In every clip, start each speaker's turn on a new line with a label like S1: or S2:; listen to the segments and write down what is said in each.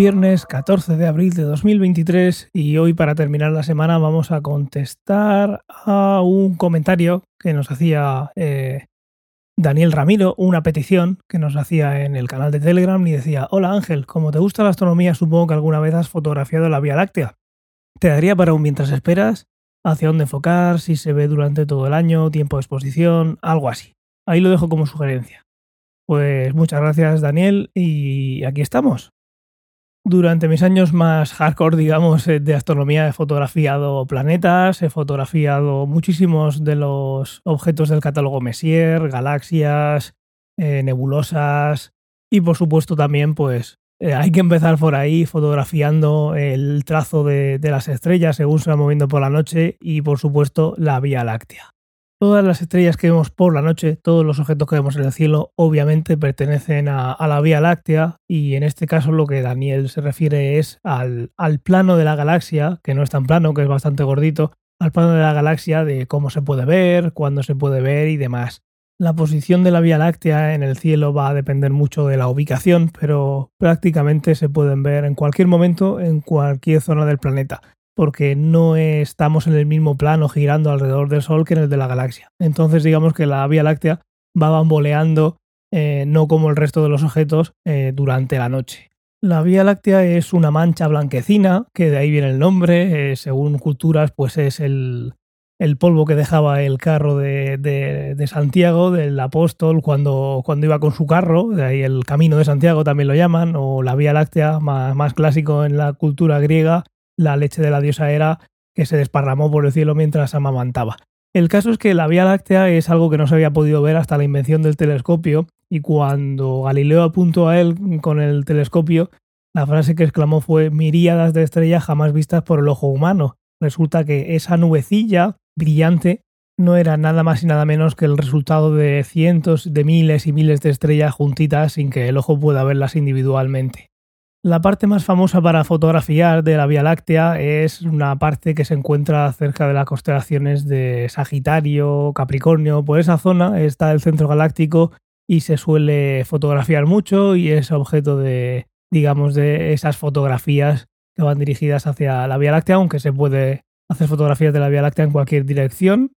S1: viernes 14 de abril de 2023 y hoy para terminar la semana vamos a contestar a un comentario que nos hacía eh, Daniel Ramiro, una petición que nos hacía en el canal de Telegram y decía, hola Ángel, como te gusta la astronomía supongo que alguna vez has fotografiado la Vía Láctea. Te daría para un mientras esperas, hacia dónde enfocar, si se ve durante todo el año, tiempo de exposición, algo así. Ahí lo dejo como sugerencia. Pues muchas gracias Daniel y aquí estamos. Durante mis años más hardcore, digamos, eh, de astronomía he fotografiado planetas, he fotografiado muchísimos de los objetos del catálogo Messier, galaxias, eh, nebulosas y por supuesto también pues eh, hay que empezar por ahí fotografiando el trazo de, de las estrellas según se va moviendo por la noche y por supuesto la Vía Láctea. Todas las estrellas que vemos por la noche, todos los objetos que vemos en el cielo, obviamente pertenecen a, la Vía Láctea y en este caso lo que Daniel se refiere es al, plano de la galaxia, que no es tan plano, que es bastante gordito, al plano de la galaxia de cómo se puede ver, cuándo se puede ver y demás. La posición de la Vía Láctea en el cielo va a depender mucho de la ubicación, pero prácticamente se pueden ver en cualquier momento en cualquier zona del planeta porque no estamos en el mismo plano girando alrededor del Sol que en el de la galaxia. Entonces digamos que la Vía Láctea va bamboleando eh, no como el resto de los objetos eh, durante la noche. La Vía Láctea es una mancha blanquecina, que de ahí viene el nombre, eh, según culturas pues es el, polvo que dejaba el carro de, Santiago, del apóstol, cuando, cuando, iba con su carro, de ahí el camino de Santiago también lo llaman, o la Vía Láctea, más, más clásico en la cultura griega, la leche de la diosa era que se desparramó por el cielo mientras amamantaba. El caso es que la Vía Láctea es algo que no se había podido ver hasta la invención del telescopio y cuando Galileo apuntó a él con el telescopio, la frase que exclamó fue miríadas de estrellas jamás vistas por el ojo humano. Resulta que esa nubecilla brillante no era nada más y nada menos que el resultado de cientos de miles y miles de estrellas juntitas sin que el ojo pueda verlas individualmente. La parte más famosa para fotografiar de la Vía Láctea es una parte que se encuentra cerca de las constelaciones de Sagitario, Capricornio. Por esa zona está el centro galáctico y se suele fotografiar mucho y es objeto de, digamos, de esas fotografías que van dirigidas hacia la Vía Láctea, aunque se puede hacer fotografías de la Vía Láctea en cualquier dirección.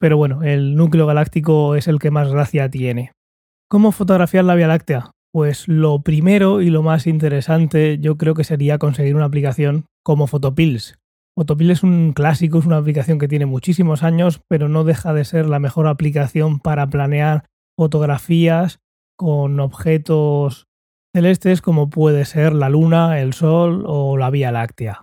S1: Pero bueno, el núcleo galáctico es el que más gracia tiene. ¿Cómo fotografiar la Vía Láctea? Pues lo primero y lo más interesante yo creo que sería conseguir una aplicación como Photopills. Photopills es un clásico, es una aplicación que tiene muchísimos años, pero no deja de ser la mejor aplicación para planear fotografías con objetos celestes como puede ser la Luna, el Sol o la Vía Láctea.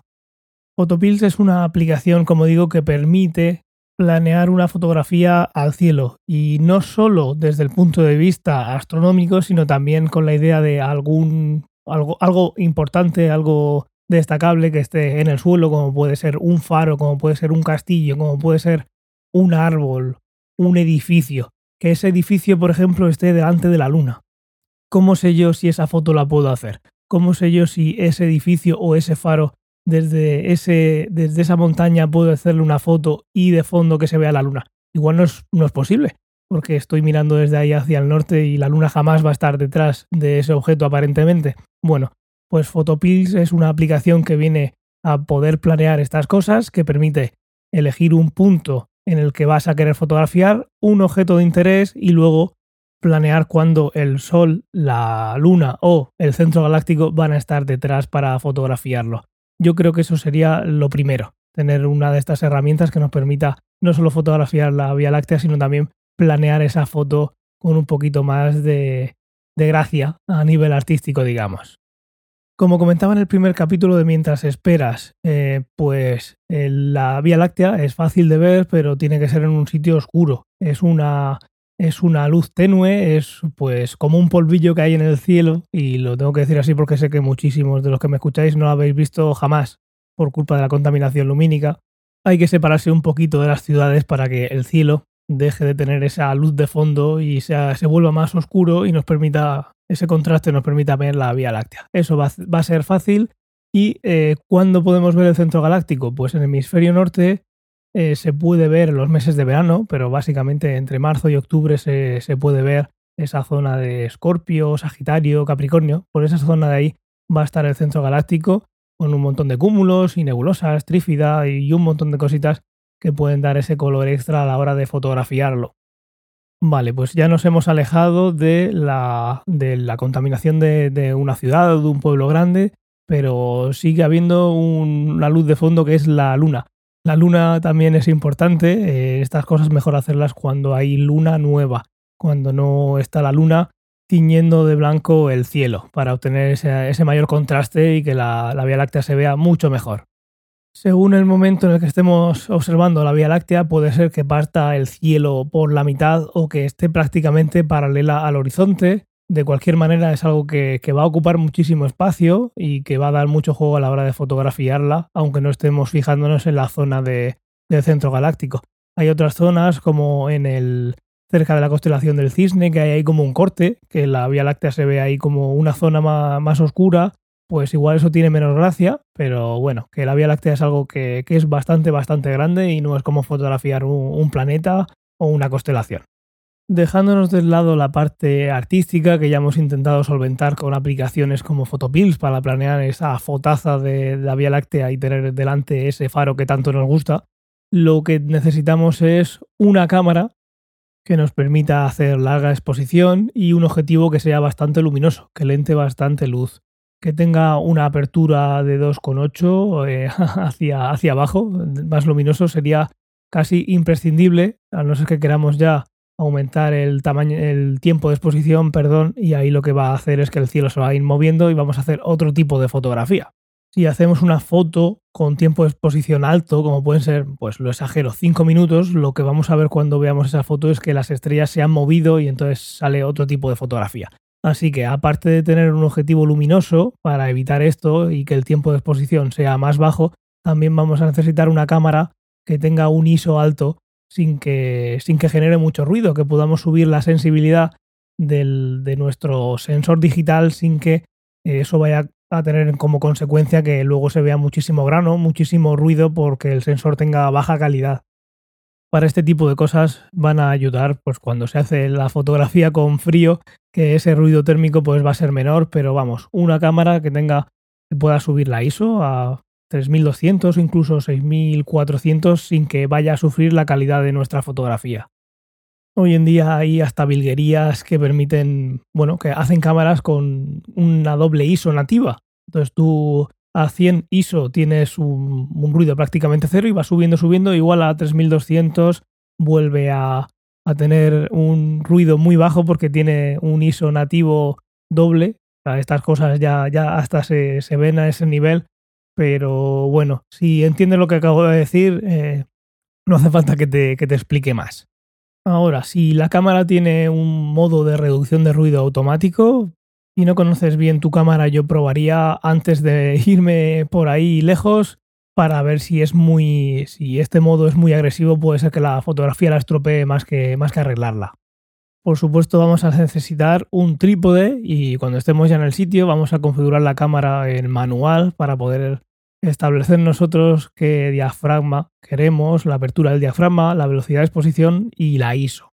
S1: Photopills es una aplicación, como digo, que permite planear una fotografía al cielo y no solo desde el punto de vista astronómico, sino también con la idea de algún algo, algo importante, algo destacable que esté en el suelo, como puede ser un faro, como puede ser un castillo, como puede ser un árbol, un edificio. Que ese edificio, por ejemplo, esté delante de la luna. ¿Cómo sé yo si esa foto la puedo hacer? ¿Cómo sé yo si ese edificio o ese faro desde, ese, desde esa montaña puedo hacerle una foto y de fondo que se vea la luna. Igual no es, no es posible, porque estoy mirando desde ahí hacia el norte y la luna jamás va a estar detrás de ese objeto aparentemente. Bueno, pues Photopills es una aplicación que viene a poder planear estas cosas, que permite elegir un punto en el que vas a querer fotografiar, un objeto de interés y luego planear cuándo el Sol, la Luna o el centro galáctico van a estar detrás para fotografiarlo. Yo creo que eso sería lo primero, tener una de estas herramientas que nos permita no solo fotografiar la Vía Láctea, sino también planear esa foto con un poquito más de, gracia a nivel artístico, digamos. Como comentaba en el primer capítulo de Mientras esperas, eh, pues eh, la Vía Láctea es fácil de ver, pero tiene que ser en un sitio oscuro. Es una es una luz tenue, es pues como un polvillo que hay en el cielo, y lo tengo que decir así porque sé que muchísimos de los que me escucháis no lo habéis visto jamás por culpa de la contaminación lumínica. Hay que separarse un poquito de las ciudades para que el cielo deje de tener esa luz de fondo y se vuelva más oscuro y nos permita, ese contraste nos permita ver la Vía Láctea. Eso va, a ser fácil. ¿Y eh, cuándo podemos ver el centro galáctico? Pues en el hemisferio norte eh, se puede ver los meses de verano, pero básicamente entre marzo y octubre se, puede ver esa zona de Escorpio, Sagitario, Capricornio. Por esa zona de ahí va a estar el centro galáctico con un montón de cúmulos y nebulosas, trífida y un montón de cositas que pueden dar ese color extra a la hora de fotografiarlo. Vale, pues ya nos hemos alejado de la, de la contaminación de, una ciudad o de un pueblo grande, pero sigue habiendo una luz de fondo que es la luna. La luna también es importante, eh, estas cosas mejor hacerlas cuando hay luna nueva, cuando no está la luna tiñendo de blanco el cielo, para obtener ese, mayor contraste y que la Vía Láctea se vea mucho mejor. Según el momento en el que estemos observando la Vía Láctea, puede ser que parta el cielo por la mitad o que esté prácticamente paralela al horizonte. De cualquier manera, es algo que, va a ocupar muchísimo espacio y que va a dar mucho juego a la hora de fotografiarla, aunque no estemos fijándonos en la zona del centro galáctico. Hay otras zonas, como en el cerca de la constelación del Cisne, que hay ahí como un corte, que la Vía Láctea se ve ahí como una zona más oscura pues igual eso tiene menos gracia, pero bueno, que la Vía Láctea es algo que, es bastante, bastante grande y no es como fotografiar un, planeta o una constelación. Dejándonos de lado la parte artística que ya hemos intentado solventar con aplicaciones como Photopills para planear esa fotaza de la Vía Láctea y tener delante ese faro que tanto nos gusta, lo que necesitamos es una cámara que nos permita hacer larga exposición y un objetivo que sea bastante luminoso, que lente bastante luz que tenga una apertura de 2,8 eh, hacia, hacia abajo, más luminoso, sería casi imprescindible, a no ser que queramos ya aumentar el tamaño, el tiempo de exposición, perdón, y ahí lo que va a hacer es que el cielo se va a ir moviendo y vamos a hacer otro tipo de fotografía. Si hacemos una foto con tiempo de exposición alto, como pueden ser, pues lo exagero, 5 minutos, lo que vamos a ver cuando veamos esa foto es que las estrellas se han movido y entonces sale otro tipo de fotografía. Así que aparte de tener un objetivo luminoso para evitar esto y que el tiempo de exposición sea más bajo, también vamos a necesitar una cámara que tenga un ISO alto sin que, sin que genere mucho ruido, que podamos subir la sensibilidad de nuestro sensor digital sin que eso vaya a tener como consecuencia que luego se vea muchísimo grano, muchísimo ruido porque el sensor tenga baja calidad. Para este tipo de cosas van a ayudar pues cuando se hace la fotografía con frío que ese ruido térmico pues va a ser menor pero vamos una cámara que tenga que pueda subir la ISO a 3200 o incluso 6400 sin que vaya a sufrir la calidad de nuestra fotografía. Hoy en día hay hasta bilguerías que permiten bueno que hacen cámaras con una doble ISO nativa. Entonces tú a 100 ISO tienes un, ruido prácticamente cero y va subiendo, subiendo, igual a 3200 vuelve a, tener un ruido muy bajo porque tiene un ISO nativo doble. estas cosas ya, ya hasta se, ven a ese nivel, pero bueno, si entiendes lo que acabo de decir, eh, no hace falta que te, que te explique más. Ahora, si la cámara tiene un modo de reducción de ruido automático, si no conoces bien tu cámara, yo probaría antes de irme por ahí lejos para ver si es muy. si este modo es muy agresivo, puede ser que la fotografía la estropee más que, más que arreglarla. Por supuesto, vamos a necesitar un trípode y cuando estemos ya en el sitio, vamos a configurar la cámara en manual para poder establecer nosotros qué diafragma queremos, la apertura del diafragma, la velocidad de exposición y la ISO.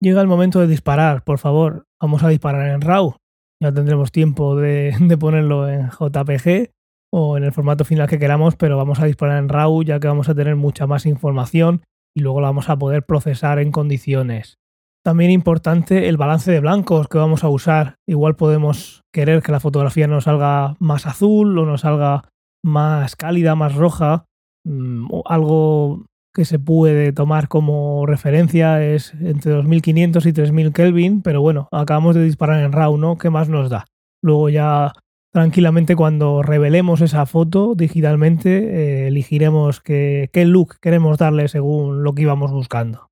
S1: Llega el momento de disparar, por favor, vamos a disparar en RAW ya tendremos tiempo de, ponerlo en JPG o en el formato final que queramos, pero vamos a disparar en RAW ya que vamos a tener mucha más información y luego la vamos a poder procesar en condiciones. También importante el balance de blancos que vamos a usar. Igual podemos querer que la fotografía nos salga más azul o nos salga más cálida, más roja, mm, algo que se puede tomar como referencia es entre 2500 y 3000 Kelvin, pero bueno, acabamos de disparar en RAW, ¿no? ¿Qué más nos da? Luego ya tranquilamente cuando revelemos esa foto digitalmente eh, elegiremos qué, qué look queremos darle según lo que íbamos buscando.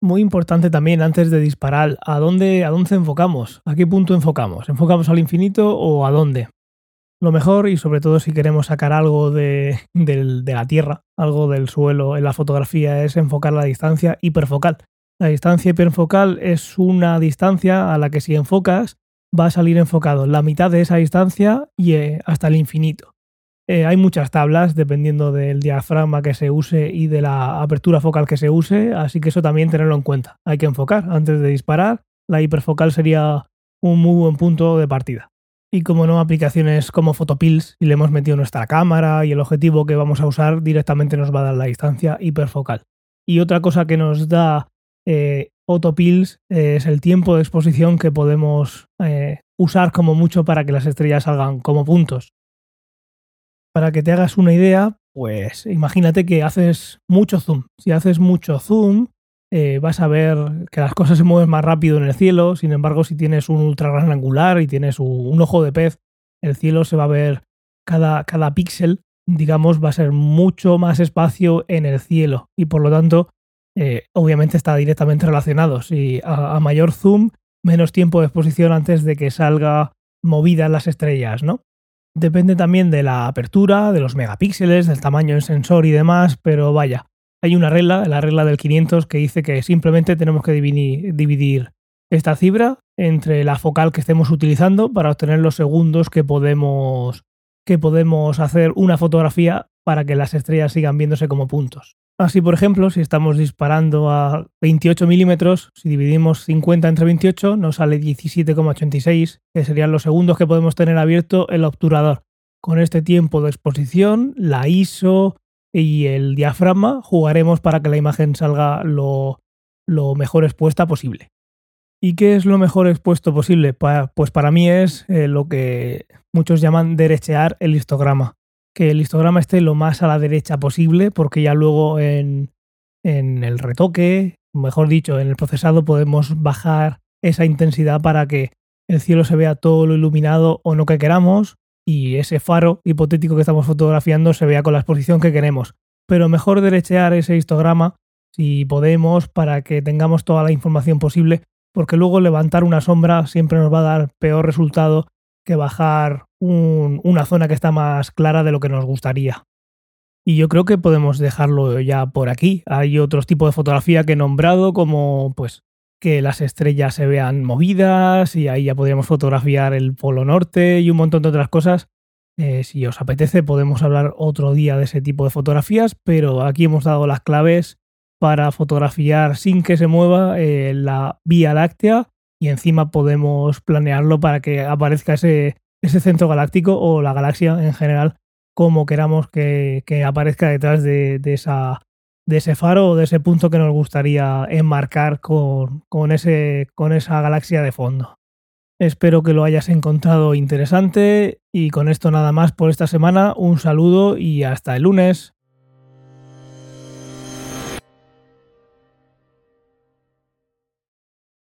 S1: Muy importante también antes de disparar, ¿a dónde, ¿a dónde enfocamos? ¿A qué punto enfocamos? ¿Enfocamos al infinito o a dónde? Lo mejor, y sobre todo si queremos sacar algo de, la Tierra, algo del suelo en la fotografía, es enfocar la distancia hiperfocal. La distancia hiperfocal es una distancia a la que si enfocas va a salir enfocado la mitad de esa distancia y eh, hasta el infinito. Eh, hay muchas tablas dependiendo del diafragma que se use y de la apertura focal que se use, así que eso también tenerlo en cuenta. Hay que enfocar antes de disparar. La hiperfocal sería un muy buen punto de partida. Y como no aplicaciones como Photopills y le hemos metido nuestra cámara y el objetivo que vamos a usar directamente nos va a dar la distancia hiperfocal. Y otra cosa que nos da eh, Photopills es el tiempo de exposición que podemos eh, usar como mucho para que las estrellas salgan como puntos. Para que te hagas una idea, pues imagínate que haces mucho zoom. Si haces mucho zoom, eh, vas a ver que las cosas se mueven más rápido en el cielo. Sin embargo, si tienes un ultra gran angular y tienes un, ojo de pez, el cielo se va a ver cada, cada píxel, digamos, va a ser mucho más espacio en el cielo. Y por lo tanto, eh, obviamente está directamente relacionado. Si a, mayor zoom, menos tiempo de exposición antes de que salga movida las estrellas, ¿no? Depende también de la apertura, de los megapíxeles, del tamaño del sensor y demás, pero vaya, hay una regla, la regla del 500, que dice que simplemente tenemos que dividir, esta cifra entre la focal que estemos utilizando para obtener los segundos que podemos, que podemos hacer una fotografía para que las estrellas sigan viéndose como puntos. Así, por ejemplo, si estamos disparando a 28 milímetros, si dividimos 50 entre 28, nos sale 17,86, que serían los segundos que podemos tener abierto el obturador. Con este tiempo de exposición, la ISO, y el diafragma jugaremos para que la imagen salga lo, mejor expuesta posible. ¿Y qué es lo mejor expuesto posible? pues para mí es eh, lo que muchos llaman derechear el histograma. Que el histograma esté lo más a la derecha posible, porque ya luego en, en el retoque, mejor dicho, en el procesado podemos bajar esa intensidad para que el cielo se vea todo lo iluminado o no que queramos, y ese faro hipotético que estamos fotografiando se vea con la exposición que queremos. Pero mejor derechear ese histograma si podemos para que tengamos toda la información posible, porque luego levantar una sombra siempre nos va a dar peor resultado que bajar una zona que está más clara de lo que nos gustaría. Y yo creo que podemos dejarlo ya por aquí. Hay otros tipos de fotografía que he nombrado, como pues que las estrellas se vean movidas y ahí ya podríamos fotografiar el Polo Norte y un montón de otras cosas. Eh, si os apetece podemos hablar otro día de ese tipo de fotografías, pero aquí hemos dado las claves para fotografiar sin que se mueva eh, la Vía Láctea y encima podemos planearlo para que aparezca ese, ese centro galáctico o la galaxia en general como queramos que, aparezca detrás de, de esa de ese faro o de ese punto que nos gustaría enmarcar con, con, ese, con esa galaxia de fondo. Espero que lo hayas encontrado interesante y con esto nada más por esta semana. Un saludo y hasta el lunes.